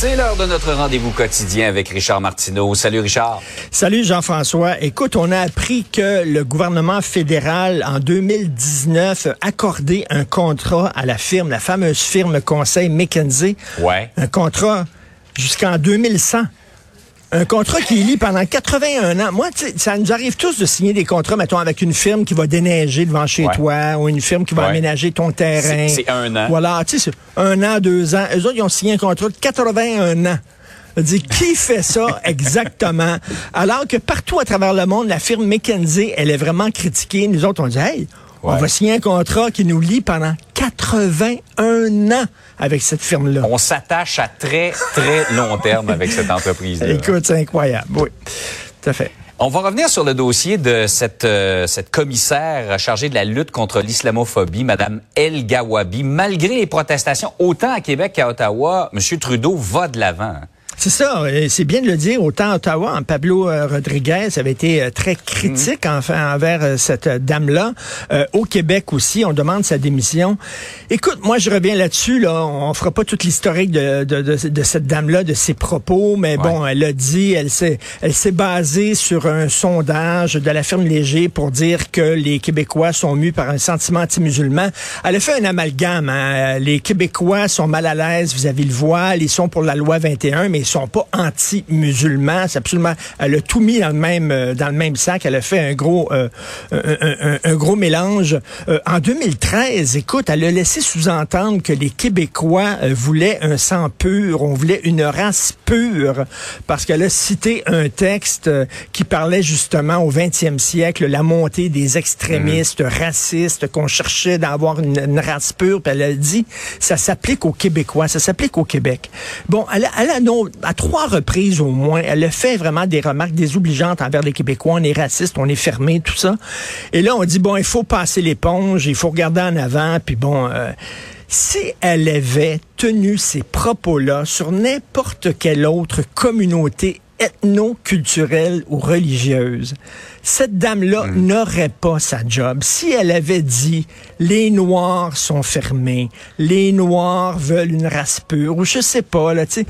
C'est l'heure de notre rendez-vous quotidien avec Richard Martineau. Salut Richard. Salut Jean-François. Écoute, on a appris que le gouvernement fédéral en 2019 a accordé un contrat à la firme, la fameuse firme conseil McKinsey. Ouais. Un contrat jusqu'en 2100. Un contrat qui est lié pendant 81 ans. Moi, ça nous arrive tous de signer des contrats, mettons, avec une firme qui va déneiger devant chez Ouais. toi ou une firme qui va Ouais. aménager ton terrain. C'est- un an. Voilà, tu sais, c'est un an, deux ans. Eux autres, ils ont signé un contrat de 81 ans. Dis, qui fait ça exactement? Alors que partout à travers le monde, la firme McKinsey, elle est vraiment critiquée. Nous autres, on dit, hey, on va signer un contrat qui nous lie pendant 81 ans avec cette firme-là. On s'attache à très, très long terme avec cette entreprise-là. Écoute, c'est incroyable. Oui, tout à fait. On va revenir sur le dossier de cette, euh, cette commissaire chargée de la lutte contre l'islamophobie, Madame El Gawabi. Malgré les protestations, autant à Québec qu'à Ottawa, M. Trudeau va de l'avant. C'est ça, c'est bien de le dire. Autant Ottawa, en Pablo euh, Rodriguez avait été euh, très critique enfin envers euh, cette dame-là. Euh, au Québec aussi, on demande sa démission. Écoute, moi je reviens là-dessus. Là, on fera pas toute l'historique de, de, de, de cette dame-là, de ses propos, mais bon, elle a dit, elle s'est, elle s'est basée sur un sondage de la firme Léger pour dire que les Québécois sont mus par un sentiment anti-musulman. Elle a fait un amalgame. hein. Les Québécois sont mal à l'aise vis-à-vis le voile, ils sont pour la loi 21, mais sont pas anti-musulmans. C'est absolument. Elle a tout mis dans le même euh, dans le même sac. Elle a fait un gros euh, un, un- un- un gros mélange. Euh, en 2013, écoute, elle a laissé sous-entendre que les Québécois euh, voulaient un sang pur, on voulait une race pure, parce qu'elle a cité un texte qui parlait justement au 20e siècle, la montée des extrémistes racistes, qu'on cherchait d'avoir une, une race pure. Puis elle a dit, ça s'applique aux Québécois, ça s'applique au Québec. Bon, elle a, elle a non, à trois reprises au moins, elle a fait vraiment des remarques désobligeantes envers les Québécois. On est raciste, on est fermé, tout ça. Et là, on dit, bon, il faut passer l'éponge, il faut regarder en avant, puis bon... euh, si elle avait tenu ces propos-là sur n'importe quelle autre communauté ethno-culturelle ou religieuse, cette dame-là n'aurait pas sa job. Si elle avait dit les Noirs sont fermés, les Noirs veulent une race pure, ou je sais pas, là, tu sais.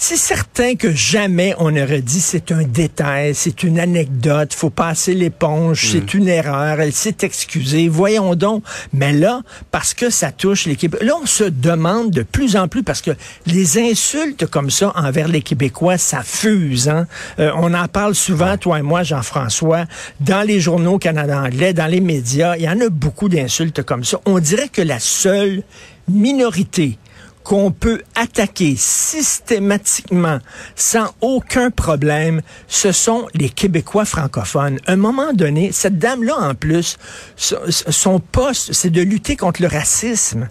C'est certain que jamais on aurait dit c'est un détail, c'est une anecdote, faut passer l'éponge, c'est une erreur, elle s'est excusée, voyons donc. Mais là, parce que ça touche les Québécois, là on se demande de plus en plus, parce que les insultes comme ça envers les Québécois, ça fuse. Hein? Euh, on en parle souvent, toi et moi, Jean-François, dans les journaux Canada anglais, dans les médias, il y en a beaucoup d'insultes comme ça. On dirait que la seule minorité qu'on peut attaquer systématiquement sans aucun problème, ce sont les Québécois francophones. À un moment donné, cette dame-là, en plus, son, poste, c'est de lutter contre le racisme.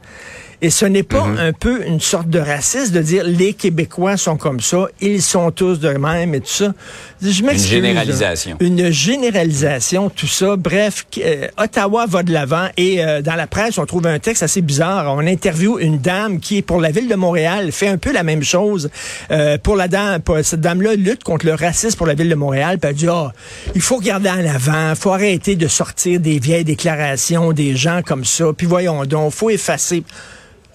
Et ce n'est pas un peu une sorte de racisme de dire les Québécois sont comme ça, ils sont tous de même et tout ça. Je là. généralisation. Une généralisation, tout ça. Bref, euh, Ottawa va de l'avant et euh, dans la presse, on trouve un texte assez bizarre. On interviewe une dame qui pour la ville de Montréal, fait un peu la même chose. Euh, pour la dame, pour cette dame-là lutte contre le racisme pour la ville de Montréal. Puis elle dit, ah, il faut regarder en avant, faut arrêter de sortir des vieilles déclarations des gens comme ça. Puis voyons donc, faut effacer.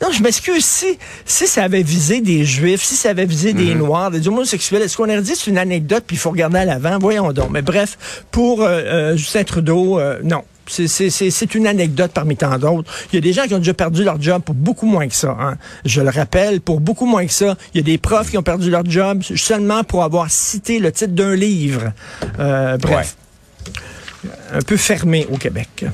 Non, je m'excuse. Si, si ça avait visé des Juifs, si ça avait visé des Noirs, des homosexuels, est-ce qu'on aurait dit c'est une anecdote puis il faut regarder à l'avant? Voyons donc. Mais bref, pour euh, euh, Justin Trudeau, euh, non. C'est une anecdote parmi tant d'autres. Il y a des gens qui ont déjà perdu leur job pour beaucoup moins que ça. hein. Je le rappelle, pour beaucoup moins que ça. Il y a des profs qui ont perdu leur job seulement pour avoir cité le titre d'un livre. Euh, bref. un peu fermé au Québec.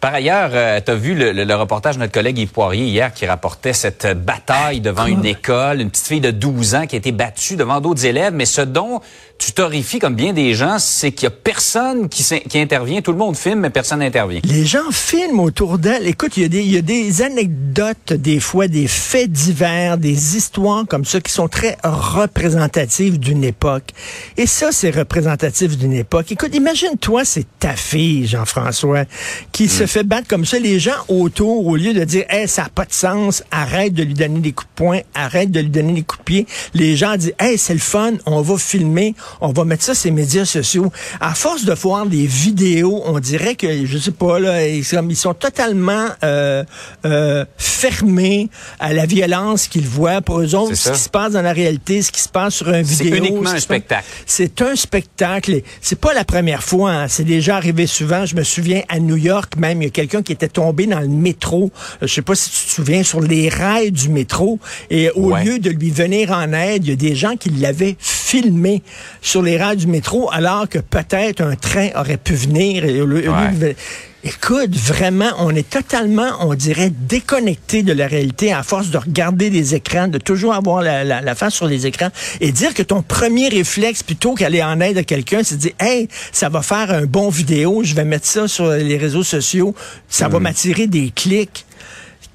Par ailleurs, euh, tu as vu le, le, reportage de notre collègue Yves Poirier hier qui rapportait cette bataille devant une école, une petite fille de 12 ans qui a été battue devant d'autres élèves, mais ce dont tu t'horrifies comme bien des gens, c'est qu'il y a personne qui, qui, intervient. Tout le monde filme, mais personne n'intervient. Les gens filment autour d'elle. Écoute, il y, a des, il y a des anecdotes, des fois, des faits divers, des histoires comme ça qui sont très représentatives d'une époque. Et ça, c'est représentatif d'une époque. Écoute, imagine-toi, c'est ta fille, Jean-François, qui se fait battre comme ça. Les gens autour, au lieu de dire, hey, ça n'a pas de sens, arrête de lui donner des coups de poing, arrête de lui donner des coups de pied, les gens disent, hey, c'est le fun, on va filmer, on va mettre ça sur les médias sociaux. À force de voir des vidéos, on dirait que, je sais pas, là, ils, ils sont totalement euh, euh, fermés à la violence qu'ils voient. Pour eux autres, ce qui se passe dans la réalité, ce qui se passe sur un vidéo. C'est uniquement un spectacle. C'est un spectacle. C'est pas la première fois. Hein. C'est déjà arrivé souvent. Je me souviens à New York même, il y a quelqu'un qui était tombé dans le métro. Je sais pas si tu te souviens, sur les rails du métro. Et au lieu de lui venir en aide, il y a des gens qui l'avaient filmé sur les rails du métro, alors que peut-être un train aurait pu venir. Et Écoute, vraiment, on est totalement, on dirait, déconnecté de la réalité à force de regarder des écrans, de toujours avoir la, la, face sur les écrans et dire que ton premier réflexe, plutôt qu'aller en aide à quelqu'un, c'est de dire, hey, ça va faire un bon vidéo, je vais mettre ça sur les réseaux sociaux, ça va mm. m'attirer des clics.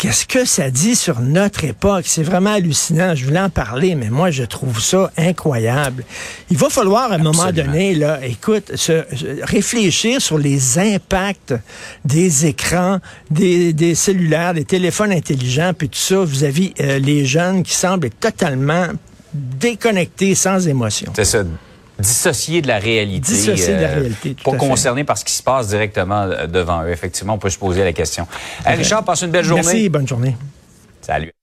Qu'est-ce que ça dit sur notre époque? C'est vraiment hallucinant. Je voulais en parler, mais moi, je trouve ça incroyable. Il va falloir, à un moment donné, là, écoute, se, réfléchir sur les impacts des écrans, des, des, cellulaires, des téléphones intelligents, puis tout ça vis-à-vis euh, les jeunes qui semblent totalement déconnectés, sans émotion. C'est ça dissocier de la réalité. Dissocier de la euh, réalité. pas par ce qui se passe directement euh, devant eux. Effectivement, on peut se poser la question. Richard, passe une belle journée. Merci, bonne journée. Salut.